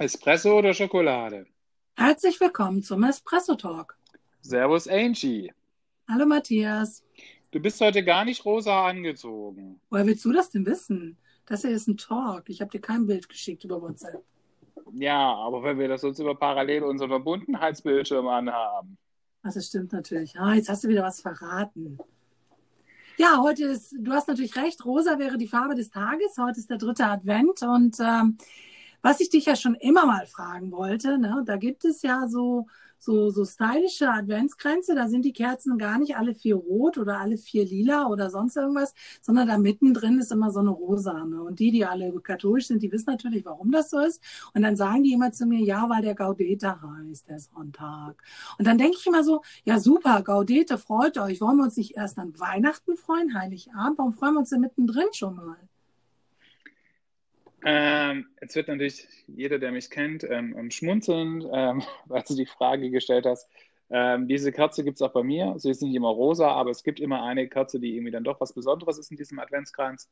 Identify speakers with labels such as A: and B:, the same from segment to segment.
A: Espresso oder Schokolade?
B: Herzlich willkommen zum Espresso Talk.
A: Servus Angie.
B: Hallo Matthias.
A: Du bist heute gar nicht rosa angezogen.
B: Woher willst du das denn wissen? Das hier ist ein Talk. Ich habe dir kein Bild geschickt über WhatsApp.
A: Ja, aber wenn wir das uns über parallel unseren Verbundenheitsbildschirm anhaben.
B: Das stimmt natürlich. Ah, jetzt hast du wieder was verraten. Ja, heute ist, du hast natürlich recht, rosa wäre die Farbe des Tages. Heute ist der dritte Advent und ähm, was ich dich ja schon immer mal fragen wollte, ne, da gibt es ja so so, so stylische Adventskränze, da sind die Kerzen gar nicht alle vier rot oder alle vier lila oder sonst irgendwas, sondern da mittendrin ist immer so eine rosane. Und die, die alle katholisch sind, die wissen natürlich, warum das so ist. Und dann sagen die immer zu mir, ja, weil der Gaudete heißt, der Sonntag. Und dann denke ich immer so, ja super, Gaudete, freut euch. Wollen wir uns nicht erst an Weihnachten freuen, Heiligabend? Warum freuen wir uns denn mittendrin schon mal?
A: Ähm, jetzt wird natürlich jeder, der mich kennt, ähm, schmunzeln, ähm, weil du die Frage gestellt hast. Ähm, diese Kerze gibt es auch bei mir. Sie ist nicht immer rosa, aber es gibt immer eine Kerze, die irgendwie dann doch was Besonderes ist in diesem Adventskranz,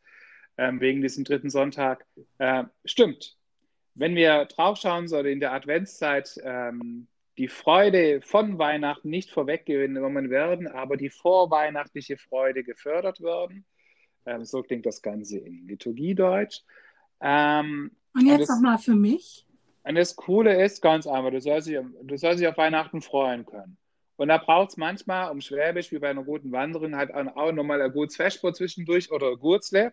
A: ähm, wegen diesem dritten Sonntag. Äh, stimmt. Wenn wir draufschauen, sollte in der Adventszeit ähm, die Freude von Weihnachten nicht vorweggenommen werden, aber die vorweihnachtliche Freude gefördert werden. so klingt das Ganze in Liturgiedeutsch.
B: Ähm, und jetzt nochmal für mich.
A: Und das Coole ist ganz einfach, du sollst dich, du sollst dich auf Weihnachten freuen können. Und da braucht es manchmal, um Schwäbisch, wie bei einer guten Wanderin, halt auch nochmal ein gutes Vesper zwischendurch oder ein Gurzle.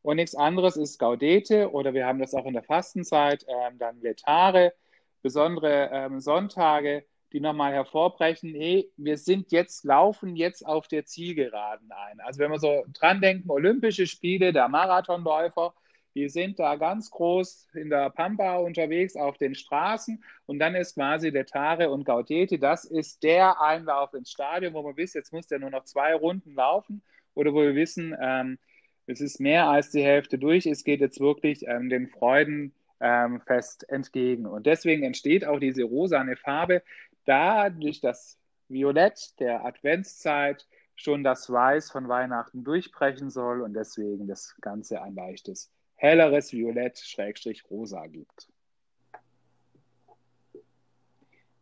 A: Und nichts anderes ist Gaudete oder wir haben das auch in der Fastenzeit, ähm, dann Letare, besondere ähm, Sonntage, die nochmal hervorbrechen, hey, wir sind jetzt, laufen jetzt auf der Zielgeraden ein. Also wenn wir so dran denken, Olympische Spiele, der Marathonläufer, die sind da ganz groß in der Pampa unterwegs auf den Straßen und dann ist quasi der Tare und Gaudete, das ist der Einlauf ins Stadion, wo man wisst, jetzt muss der nur noch zwei Runden laufen oder wo wir wissen, ähm, es ist mehr als die Hälfte durch, es geht jetzt wirklich ähm, dem Freudenfest ähm, entgegen. Und deswegen entsteht auch diese rosane Farbe, da durch das Violett der Adventszeit schon das Weiß von Weihnachten durchbrechen soll und deswegen das Ganze ein leichtes helleres Violett Schrägstrich rosa gibt.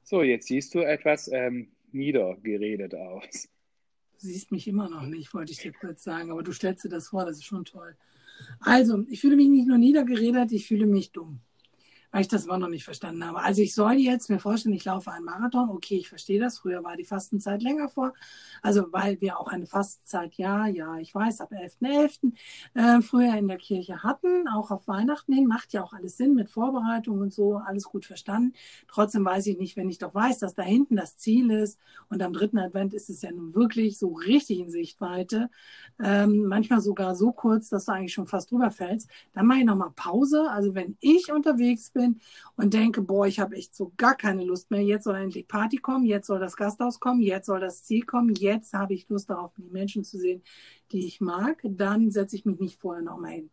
A: So, jetzt siehst du etwas ähm, niedergeredet aus.
B: Du siehst mich immer noch nicht, wollte ich dir kurz sagen, aber du stellst dir das vor, das ist schon toll. Also, ich fühle mich nicht nur niedergeredet, ich fühle mich dumm weil ich das immer noch nicht verstanden habe. Also ich soll jetzt mir vorstellen, ich laufe einen Marathon. Okay, ich verstehe das. Früher war die Fastenzeit länger vor. Also weil wir auch eine Fastenzeit, ja, ja, ich weiß, ab 11.11. .11., äh, früher in der Kirche hatten, auch auf Weihnachten hin. Macht ja auch alles Sinn mit Vorbereitung und so, alles gut verstanden. Trotzdem weiß ich nicht, wenn ich doch weiß, dass da hinten das Ziel ist und am dritten Advent ist es ja nun wirklich so richtig in Sichtweite, ähm, manchmal sogar so kurz, dass du eigentlich schon fast drüber fällst, dann mache ich nochmal Pause. Also wenn ich unterwegs bin, bin und denke, boah, ich habe echt so gar keine Lust mehr. Jetzt soll endlich Party kommen, jetzt soll das Gasthaus kommen, jetzt soll das Ziel kommen, jetzt habe ich Lust darauf, die Menschen zu sehen, die ich mag. Dann setze ich mich nicht vorher nochmal hin.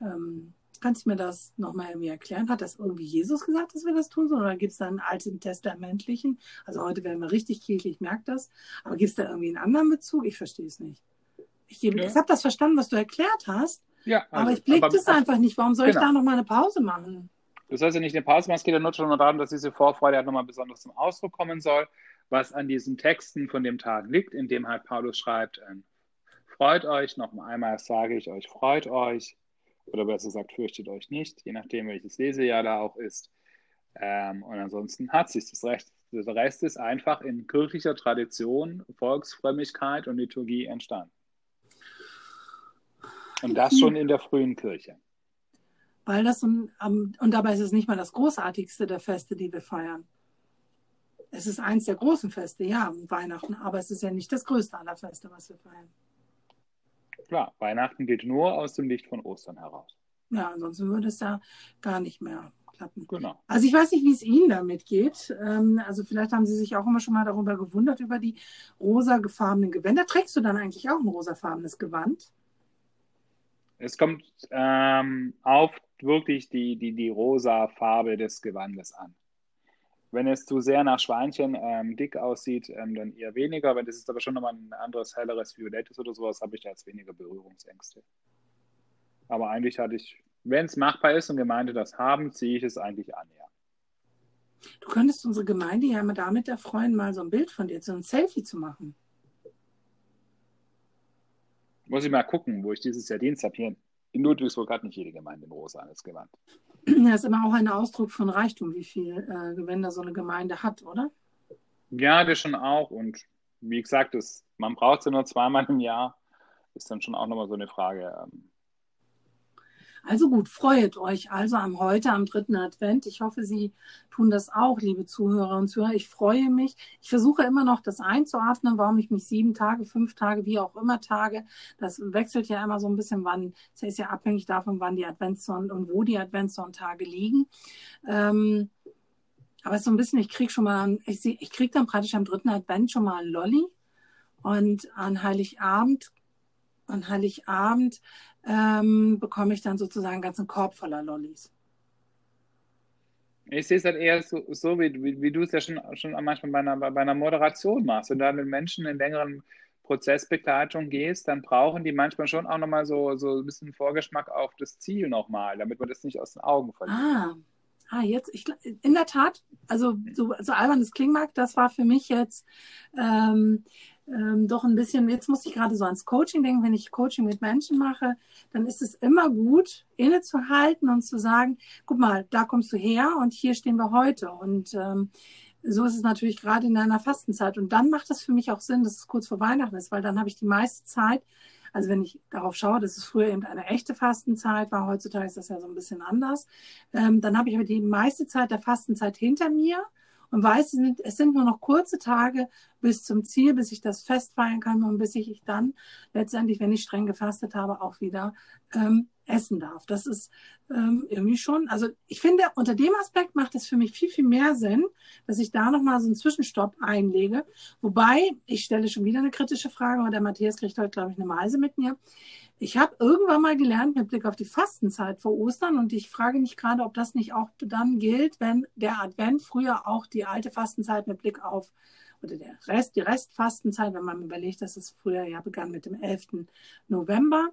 B: Ähm, kannst du mir das nochmal irgendwie erklären? Hat das irgendwie Jesus gesagt, dass wir das tun sollen? Oder gibt es da einen alten testamentlichen? Also heute werden wir richtig kirchlich, ich merke das. Aber gibt es da irgendwie einen anderen Bezug? Ich verstehe es nicht. Ich, ja. ich habe das verstanden, was du erklärt hast. Ja, also, aber ich blicke das einfach nicht. Warum soll genau. ich da nochmal eine Pause machen?
A: Du sollst ja nicht eine Pause machen, es geht ja nur schon darum, dass diese Vorfreude halt nochmal besonders zum Ausdruck kommen soll, was an diesen Texten von dem Tag liegt, in dem halt Paulus schreibt, ähm, freut euch, noch einmal sage ich euch, freut euch, oder besser gesagt, fürchtet euch nicht, je nachdem, welches Lesejahr da auch ist. Ähm, und ansonsten hat sich das Recht. Der Rest ist einfach in kirchlicher Tradition, Volksfrömmigkeit und Liturgie entstanden. Und das schon in der frühen Kirche.
B: Weil das und, und dabei ist es nicht mal das großartigste der Feste, die wir feiern. Es ist eins der großen Feste, ja, Weihnachten, aber es ist ja nicht das größte aller Feste, was wir feiern.
A: Klar, Weihnachten geht nur aus dem Licht von Ostern heraus.
B: Ja, ansonsten würde es ja gar nicht mehr klappen. Genau. Also ich weiß nicht, wie es Ihnen damit geht. Ähm, also vielleicht haben Sie sich auch immer schon mal darüber gewundert, über die rosa gefarbenen Gewänder. Trägst du dann eigentlich auch ein rosafarbenes Gewand?
A: Es kommt ähm, auf wirklich die, die, die rosa Farbe des Gewandes an. Wenn es zu sehr nach Schweinchen ähm, dick aussieht, ähm, dann eher weniger. Wenn das ist aber schon nochmal ein anderes, helleres Violettes oder sowas, habe ich da jetzt weniger Berührungsängste. Aber eigentlich hatte ich, wenn es machbar ist und Gemeinde das haben, ziehe ich es eigentlich an, ja.
B: Du könntest unsere Gemeinde ja mal damit erfreuen, mal so ein Bild von dir, so ein Selfie zu machen.
A: Muss ich mal gucken, wo ich dieses Jahr Dienst habe. Hier in Ludwigsburg hat nicht jede Gemeinde ein rosanes Gewand.
B: Das ist immer auch ein Ausdruck von Reichtum, wie viel äh, Gewänder so eine Gemeinde hat, oder?
A: Ja, das schon auch. Und wie gesagt, das, man braucht sie nur zweimal im Jahr. Ist dann schon auch nochmal so eine Frage. Ähm,
B: also gut, freut euch also am heute, am dritten Advent. Ich hoffe, Sie tun das auch, liebe Zuhörer und Zuhörer. Ich freue mich. Ich versuche immer noch das einzuordnen, warum ich mich sieben Tage, fünf Tage, wie auch immer Tage. Das wechselt ja immer so ein bisschen, wann, es ist ja abhängig davon, wann die Adventssonn und wo die Adventssonntage liegen. Ähm, aber es ist so ein bisschen, ich krieg schon mal, ich, ich krieg dann praktisch am dritten Advent schon mal ein Lolli. Und an Heiligabend, an Heiligabend ähm, bekomme ich dann sozusagen einen ganzen Korb voller Lollis.
A: Ich sehe es halt eher so, so wie, wie, wie, du es ja schon, schon manchmal bei einer, bei einer Moderation machst. Wenn du da mit Menschen in längeren Prozessbegleitung gehst, dann brauchen die manchmal schon auch nochmal so, so ein bisschen Vorgeschmack auf das Ziel nochmal, damit man das nicht aus den Augen verliert.
B: Ah, ah jetzt, ich, in der Tat, also so, so albern das klingen mag, das war für mich jetzt ähm, ähm, doch ein bisschen, jetzt muss ich gerade so ans Coaching denken, wenn ich Coaching mit Menschen mache, dann ist es immer gut, innezuhalten und zu sagen, guck mal, da kommst du her und hier stehen wir heute. Und ähm, so ist es natürlich gerade in einer Fastenzeit. Und dann macht es für mich auch Sinn, dass es kurz vor Weihnachten ist, weil dann habe ich die meiste Zeit, also wenn ich darauf schaue, dass es früher eben eine echte Fastenzeit war, heutzutage ist das ja so ein bisschen anders, ähm, dann habe ich aber die meiste Zeit der Fastenzeit hinter mir und weiß, es sind, nur noch kurze Tage bis zum Ziel, bis ich das festfeiern kann und bis ich dann letztendlich, wenn ich streng gefastet habe, auch wieder ähm, essen darf. Das ist ähm, irgendwie schon, also ich finde, unter dem Aspekt macht es für mich viel, viel mehr Sinn, dass ich da nochmal so einen Zwischenstopp einlege. Wobei, ich stelle schon wieder eine kritische Frage, und der Matthias kriegt heute, glaube ich, eine Meise mit mir. Ich habe irgendwann mal gelernt mit Blick auf die Fastenzeit vor Ostern und ich frage mich gerade, ob das nicht auch dann gilt, wenn der Advent früher auch die alte Fastenzeit mit Blick auf oder der Rest, die Restfastenzeit, wenn man überlegt, dass es früher ja begann mit dem 11. November,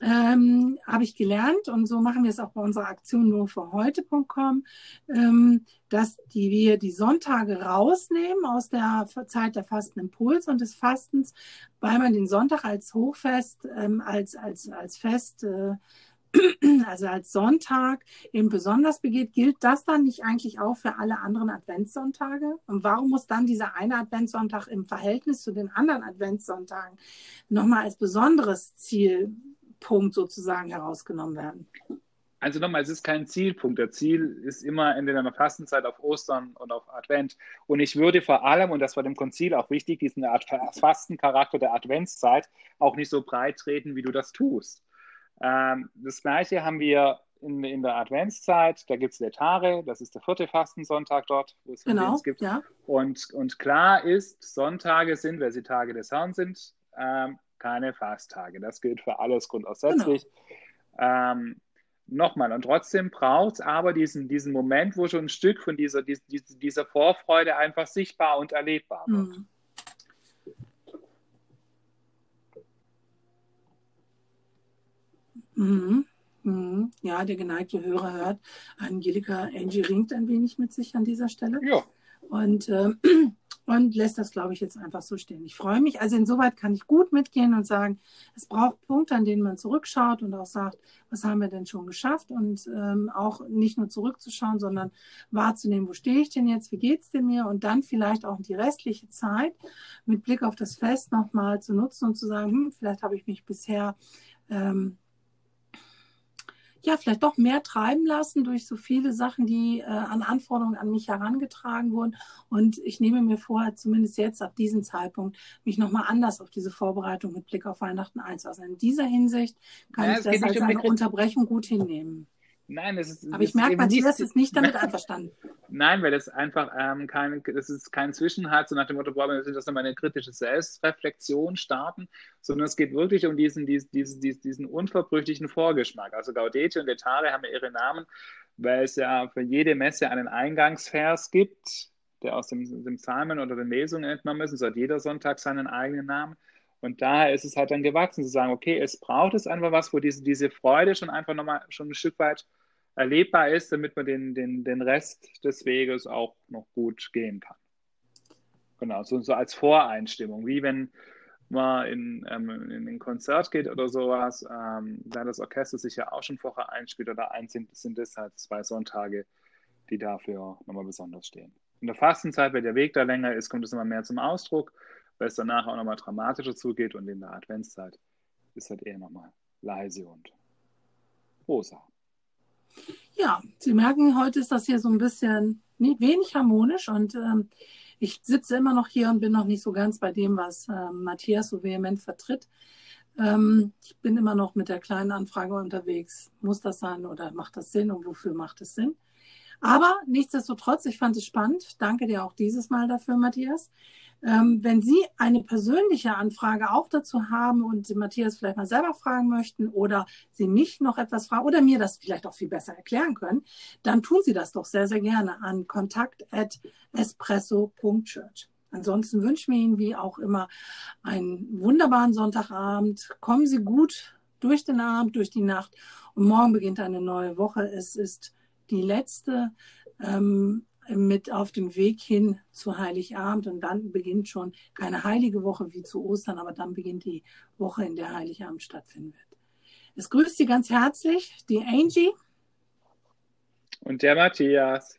B: ähm, habe ich gelernt und so machen wir es auch bei unserer Aktion nur für heute.com, ähm, dass die, wir die Sonntage rausnehmen aus der Zeit der Fastenimpuls und des Fastens, weil man den Sonntag als Hochfest, ähm, als, als, als Fest, äh, also als Sonntag eben besonders begeht, gilt das dann nicht eigentlich auch für alle anderen Adventssonntage? Und warum muss dann dieser eine Adventssonntag im Verhältnis zu den anderen Adventssonntagen nochmal als besonderes Ziel Punkt sozusagen herausgenommen werden?
A: Also nochmal, es ist kein Zielpunkt. Der Ziel ist immer entweder in der Fastenzeit auf Ostern und auf Advent. Und ich würde vor allem, und das war dem Konzil auch wichtig, diesen Fastencharakter der Adventszeit auch nicht so breit treten, wie du das tust. Ähm, das Gleiche haben wir in, in der Adventszeit. Da gibt es Letare, das ist der vierte Fastensonntag dort, wo es
B: genau,
A: gibt.
B: Ja.
A: Und, und klar ist, Sonntage sind, weil sie Tage des Herrn sind, ähm, keine Fasttage. Das gilt für alles grundsätzlich. Genau. Ähm, Nochmal, und trotzdem braucht es aber diesen, diesen Moment, wo schon ein Stück von dieser, dieser, dieser Vorfreude einfach sichtbar und erlebbar wird.
B: Mhm. Mhm. Ja, der geneigte Hörer hört, Angelika Angie ringt ein wenig mit sich an dieser Stelle.
A: Ja.
B: Und äh, und lässt das, glaube ich, jetzt einfach so stehen. Ich freue mich. Also insoweit kann ich gut mitgehen und sagen, es braucht Punkte, an denen man zurückschaut und auch sagt, was haben wir denn schon geschafft und ähm, auch nicht nur zurückzuschauen, sondern wahrzunehmen, wo stehe ich denn jetzt, wie geht's denn mir und dann vielleicht auch die restliche Zeit mit Blick auf das Fest nochmal zu nutzen und zu sagen, hm, vielleicht habe ich mich bisher ähm, ja, vielleicht doch mehr treiben lassen durch so viele Sachen, die äh, an Anforderungen an mich herangetragen wurden. Und ich nehme mir vor, zumindest jetzt ab diesem Zeitpunkt, mich nochmal anders auf diese Vorbereitung mit Blick auf Weihnachten einzulassen. In dieser Hinsicht kann ja, ich das als eine Unterbrechung gut hinnehmen.
A: Nein, es
B: ist. Aber ich merke, Matthias ist nicht damit einverstanden.
A: Nein, weil das einfach ähm, kein, das ist kein Zwischenhalt, so nach dem Motto, boah, wir müssen das nochmal eine kritische Selbstreflexion starten, sondern es geht wirklich um diesen, diesen, diesen, diesen unverbrüchlichen Vorgeschmack. Also Gaudete und Letare haben ja ihre Namen, weil es ja für jede Messe einen Eingangsvers gibt, der aus dem, dem Psalmen oder den Lesungen entnommen ist. Und so hat jeder Sonntag seinen eigenen Namen. Und daher ist es halt dann gewachsen, zu sagen, okay, es braucht es einfach was, wo diese, diese Freude schon einfach nochmal schon ein Stück weit erlebbar ist, damit man den, den, den Rest des Weges auch noch gut gehen kann. Genau, so, so als Voreinstimmung, wie wenn man in, ähm, in ein Konzert geht oder sowas, ähm, da das Orchester sich ja auch schon vorher einspielt oder einsingt, sind das halt zwei Sonntage, die dafür nochmal besonders stehen. In der Fastenzeit, wenn der Weg da länger ist, kommt es immer mehr zum Ausdruck, weil es danach auch nochmal dramatischer zugeht und in der Adventszeit ist halt eher nochmal leise und rosa.
B: Ja, Sie merken, heute ist das hier so ein bisschen wenig harmonisch und ähm, ich sitze immer noch hier und bin noch nicht so ganz bei dem, was äh, Matthias so vehement vertritt. Ähm, ich bin immer noch mit der kleinen Anfrage unterwegs. Muss das sein oder macht das Sinn und wofür macht es Sinn? Aber nichtsdestotrotz, ich fand es spannend. Danke dir auch dieses Mal dafür, Matthias. Ähm, wenn Sie eine persönliche Anfrage auch dazu haben und Sie Matthias vielleicht mal selber fragen möchten oder Sie mich noch etwas fragen oder mir das vielleicht auch viel besser erklären können, dann tun Sie das doch sehr, sehr gerne an kontakt.espresso.church. Ansonsten wünschen wir Ihnen wie auch immer einen wunderbaren Sonntagabend. Kommen Sie gut durch den Abend, durch die Nacht und morgen beginnt eine neue Woche. Es ist die letzte ähm, mit auf dem Weg hin zu Heiligabend und dann beginnt schon keine heilige Woche wie zu Ostern, aber dann beginnt die Woche, in der Heiligabend stattfinden wird. Es grüßt Sie ganz herzlich, die Angie.
A: Und der Matthias.